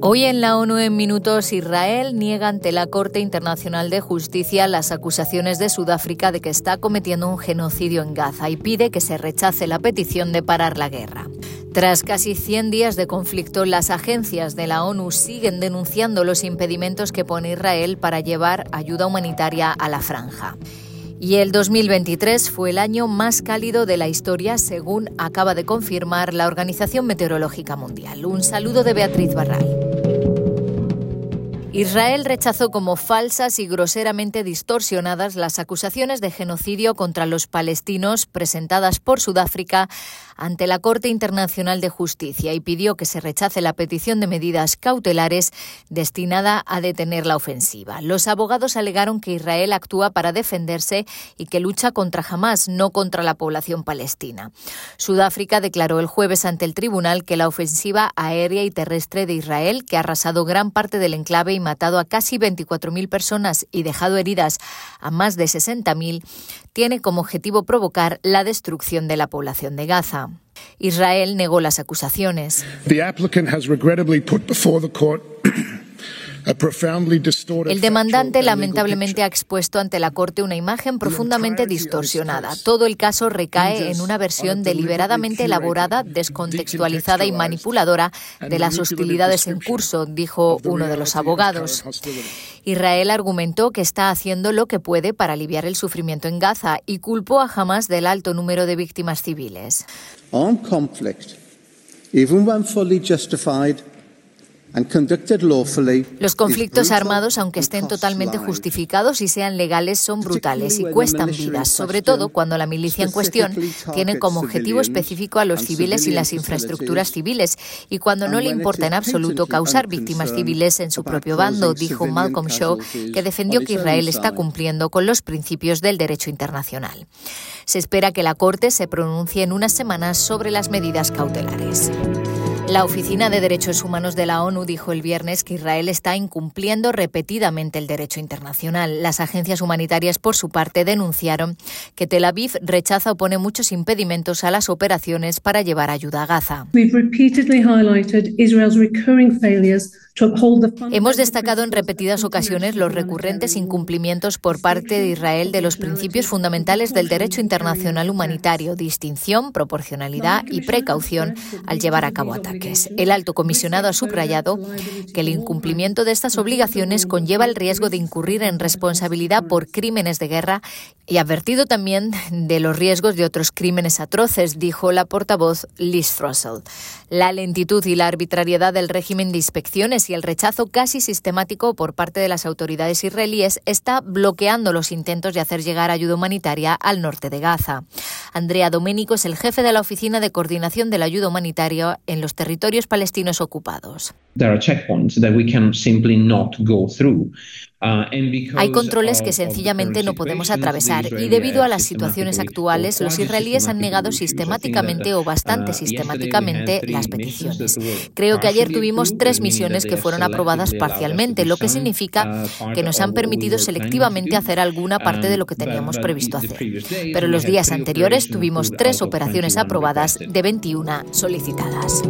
Hoy en la ONU en minutos Israel niega ante la Corte Internacional de Justicia las acusaciones de Sudáfrica de que está cometiendo un genocidio en Gaza y pide que se rechace la petición de parar la guerra. Tras casi 100 días de conflicto, las agencias de la ONU siguen denunciando los impedimentos que pone Israel para llevar ayuda humanitaria a la franja. Y el 2023 fue el año más cálido de la historia, según acaba de confirmar la Organización Meteorológica Mundial. Un saludo de Beatriz Barral. Israel rechazó como falsas y groseramente distorsionadas las acusaciones de genocidio contra los palestinos presentadas por Sudáfrica ante la Corte Internacional de Justicia y pidió que se rechace la petición de medidas cautelares destinada a detener la ofensiva. Los abogados alegaron que Israel actúa para defenderse y que lucha contra Hamas, no contra la población palestina. Sudáfrica declaró el jueves ante el tribunal que la ofensiva aérea y terrestre de Israel, que ha arrasado gran parte del enclave y matado a casi 24.000 personas y dejado heridas a más de 60.000, tiene como objetivo provocar la destrucción de la población de Gaza. Israel negó las acusaciones. El demandante lamentablemente ha expuesto ante la Corte una imagen profundamente distorsionada. Todo el caso recae en una versión deliberadamente elaborada, descontextualizada y manipuladora de las hostilidades en curso, dijo uno de los abogados. Israel argumentó que está haciendo lo que puede para aliviar el sufrimiento en Gaza y culpó a Hamas del alto número de víctimas civiles. Los conflictos armados, aunque estén totalmente justificados y sean legales, son brutales y cuestan vidas, sobre todo cuando la milicia en cuestión tiene como objetivo específico a los civiles y las infraestructuras civiles y cuando no le importa en absoluto causar víctimas civiles en su propio bando, dijo Malcolm Shaw, que defendió que Israel está cumpliendo con los principios del derecho internacional. Se espera que la Corte se pronuncie en unas semanas sobre las medidas cautelares. La Oficina de Derechos Humanos de la ONU dijo el viernes que Israel está incumpliendo repetidamente el derecho internacional. Las agencias humanitarias, por su parte, denunciaron que Tel Aviv rechaza o pone muchos impedimentos a las operaciones para llevar ayuda a Gaza. Hemos destacado en repetidas ocasiones los recurrentes incumplimientos por parte de Israel de los principios fundamentales del derecho internacional humanitario, distinción, proporcionalidad y precaución al llevar a cabo ataques. El alto comisionado ha subrayado que el incumplimiento de estas obligaciones conlleva el riesgo de incurrir en responsabilidad por crímenes de guerra y advertido también de los riesgos de otros crímenes atroces, dijo la portavoz Liz Russell. La lentitud y la arbitrariedad del régimen de inspecciones y el rechazo casi sistemático por parte de las autoridades israelíes está bloqueando los intentos de hacer llegar ayuda humanitaria al norte de Gaza. Andrea Domenico es el jefe de la Oficina de Coordinación de la Ayuda Humanitaria en los territorios palestinos ocupados. Hay controles que sencillamente no podemos atravesar y debido a las situaciones actuales, los israelíes han negado sistemáticamente o bastante sistemáticamente las peticiones. Creo que ayer tuvimos tres misiones que fueron aprobadas parcialmente, lo que significa que nos han permitido selectivamente hacer alguna parte de lo que teníamos previsto hacer. Pero los días anteriores tuvimos tres operaciones aprobadas de 21 solicitadas.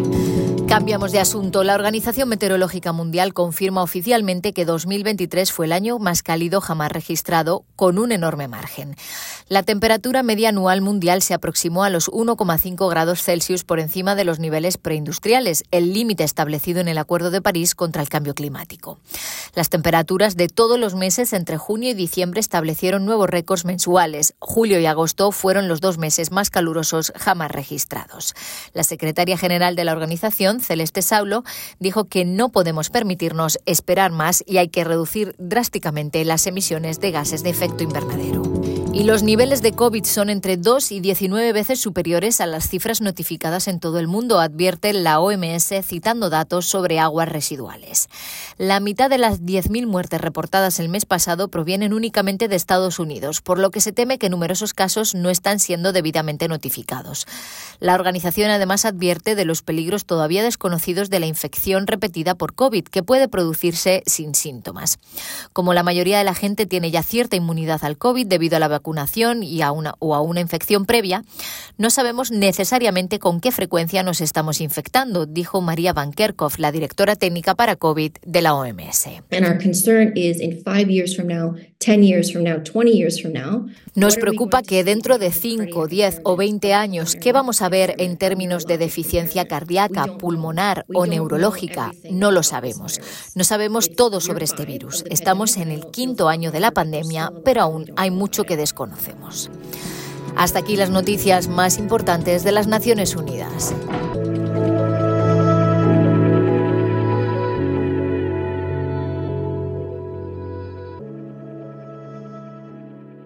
Cambiamos de asunto. La Organización Meteorológica Mundial confirma oficialmente que 2023 fue el año más cálido jamás registrado, con un enorme margen. La temperatura media anual mundial se aproximó a los 1,5 grados Celsius por encima de los niveles preindustriales, el límite establecido en el Acuerdo de París contra el cambio climático. Las temperaturas de todos los meses entre junio y diciembre establecieron nuevos récords mensuales. Julio y agosto fueron los dos meses más calurosos jamás registrados. La secretaria general de la organización, Celeste Saulo, dijo que no podemos permitirnos esperar más y hay que reducir drásticamente las emisiones de gases de efecto invernadero. Y los niveles de COVID son entre 2 y 19 veces superiores a las cifras notificadas en todo el mundo, advierte la OMS citando datos sobre aguas residuales. La mitad de las 10.000 muertes reportadas el mes pasado provienen únicamente de Estados Unidos, por lo que se teme que numerosos casos no están siendo debidamente notificados. La organización además advierte de los peligros todavía desconocidos de la infección repetida por COVID, que puede producirse sin síntomas. Como la mayoría de la gente tiene ya cierta inmunidad al COVID debido a la vacunación, vacunación y a una, o a una infección previa, no sabemos necesariamente con qué frecuencia nos estamos infectando, dijo María Van Kerkhoff, la directora técnica para COVID de la OMS. Nos preocupa que dentro de 5, 10 o 20 años, ¿qué vamos a ver en términos de deficiencia cardíaca, pulmonar o neurológica? No lo sabemos. No sabemos todo sobre este virus. Estamos en el quinto año de la pandemia, pero aún hay mucho que desconocemos. Hasta aquí las noticias más importantes de las Naciones Unidas.